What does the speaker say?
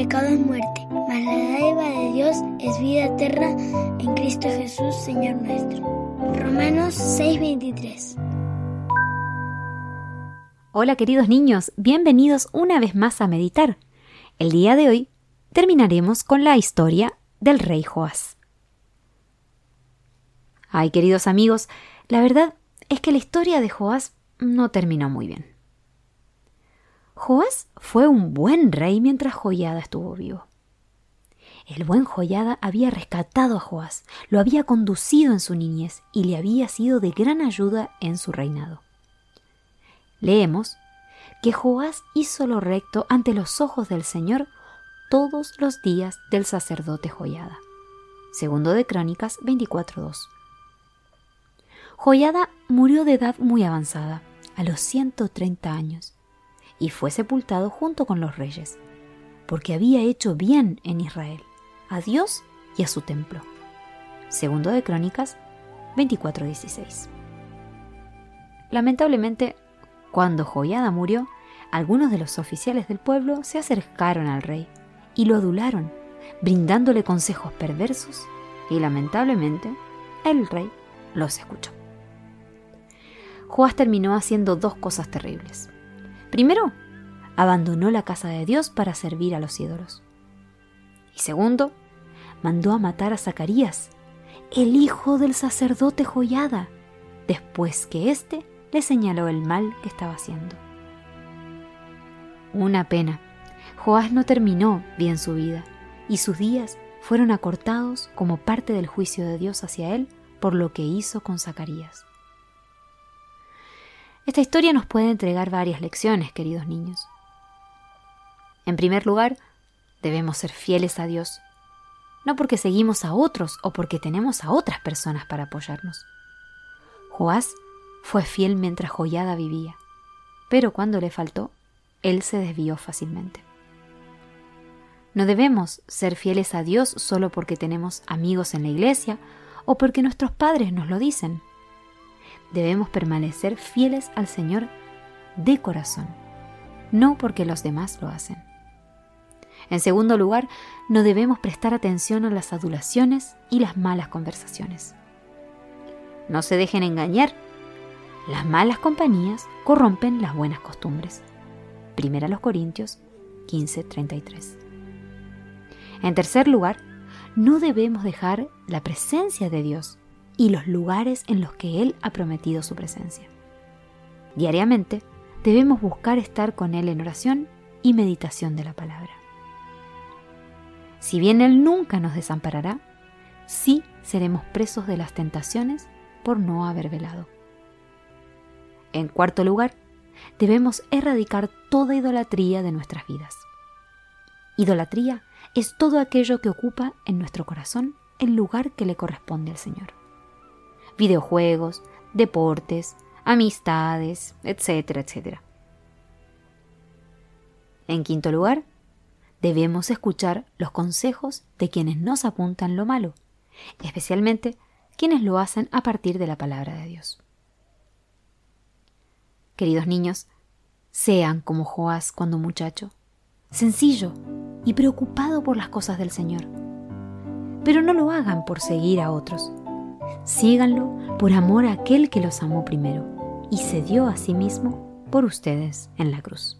pecado es muerte, mas la dádiva de Dios es vida eterna en Cristo Jesús, Señor nuestro. Romanos 6:23 Hola queridos niños, bienvenidos una vez más a meditar. El día de hoy terminaremos con la historia del rey Joás. Ay, queridos amigos, la verdad es que la historia de Joás no terminó muy bien. Joás fue un buen rey mientras Joyada estuvo vivo. El buen Joyada había rescatado a Joás, lo había conducido en su niñez y le había sido de gran ayuda en su reinado leemos que Joás hizo lo recto ante los ojos del Señor todos los días del sacerdote Joyada. Segundo de Crónicas 24.2. Joyada murió de edad muy avanzada, a los 130 años, y fue sepultado junto con los reyes, porque había hecho bien en Israel, a Dios y a su templo. Segundo de Crónicas 24.16. Lamentablemente, cuando Joyada murió, algunos de los oficiales del pueblo se acercaron al rey y lo adularon, brindándole consejos perversos y lamentablemente el rey los escuchó. Joás terminó haciendo dos cosas terribles. Primero, abandonó la casa de Dios para servir a los ídolos. Y segundo, mandó a matar a Zacarías, el hijo del sacerdote Joyada, después que éste le señaló el mal que estaba haciendo. Una pena. Joás no terminó bien su vida, y sus días fueron acortados como parte del juicio de Dios hacia él por lo que hizo con Zacarías. Esta historia nos puede entregar varias lecciones, queridos niños. En primer lugar, debemos ser fieles a Dios, no porque seguimos a otros o porque tenemos a otras personas para apoyarnos. Joás fue fiel mientras Joyada vivía, pero cuando le faltó, él se desvió fácilmente. No debemos ser fieles a Dios solo porque tenemos amigos en la iglesia o porque nuestros padres nos lo dicen. Debemos permanecer fieles al Señor de corazón, no porque los demás lo hacen. En segundo lugar, no debemos prestar atención a las adulaciones y las malas conversaciones. No se dejen engañar las malas compañías corrompen las buenas costumbres. Primera los Corintios 15:33. En tercer lugar, no debemos dejar la presencia de Dios y los lugares en los que Él ha prometido su presencia. Diariamente debemos buscar estar con Él en oración y meditación de la palabra. Si bien Él nunca nos desamparará, sí seremos presos de las tentaciones por no haber velado. En cuarto lugar, debemos erradicar toda idolatría de nuestras vidas. Idolatría es todo aquello que ocupa en nuestro corazón el lugar que le corresponde al Señor. Videojuegos, deportes, amistades, etcétera, etcétera. En quinto lugar, debemos escuchar los consejos de quienes nos apuntan lo malo, especialmente quienes lo hacen a partir de la palabra de Dios. Queridos niños, sean como Joás cuando muchacho, sencillo y preocupado por las cosas del Señor. Pero no lo hagan por seguir a otros. Síganlo por amor a aquel que los amó primero y se dio a sí mismo por ustedes en la cruz.